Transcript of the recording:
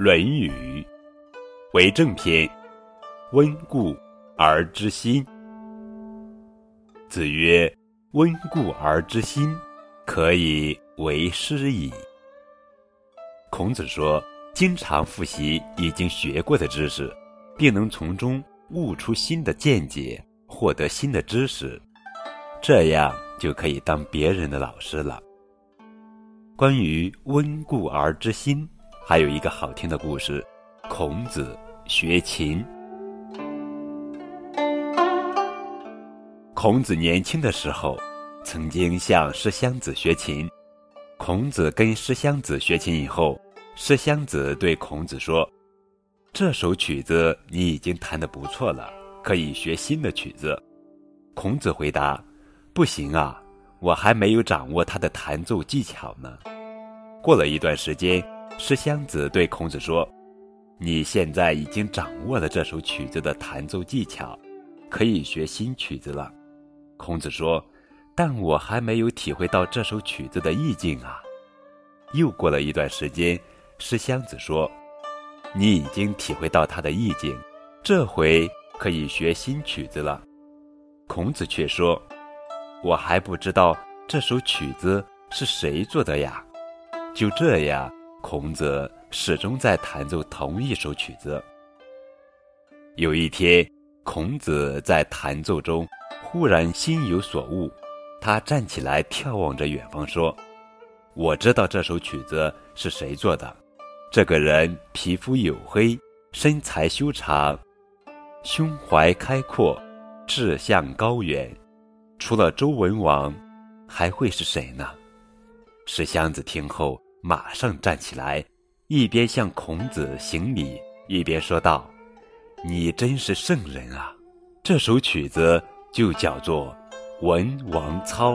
《论语》为正篇，温故而知新。子曰：“温故而知新，可以为师矣。”孔子说：“经常复习已经学过的知识，并能从中悟出新的见解，获得新的知识，这样就可以当别人的老师了。”关于“温故而知新”。还有一个好听的故事，孔子学琴。孔子年轻的时候，曾经向师襄子学琴。孔子跟师襄子学琴以后，师襄子对孔子说：“这首曲子你已经弹得不错了，可以学新的曲子。”孔子回答：“不行啊，我还没有掌握它的弹奏技巧呢。”过了一段时间。师襄子对孔子说：“你现在已经掌握了这首曲子的弹奏技巧，可以学新曲子了。”孔子说：“但我还没有体会到这首曲子的意境啊。”又过了一段时间，师襄子说：“你已经体会到它的意境，这回可以学新曲子了。”孔子却说：“我还不知道这首曲子是谁做的呀。”就这样。孔子始终在弹奏同一首曲子。有一天，孔子在弹奏中忽然心有所悟，他站起来眺望着远方，说：“我知道这首曲子是谁做的。这个人皮肤黝黑，身材修长，胸怀开阔，志向高远。除了周文王，还会是谁呢？”石湘子听后。马上站起来，一边向孔子行礼，一边说道：“你真是圣人啊！这首曲子就叫做《文王操》。”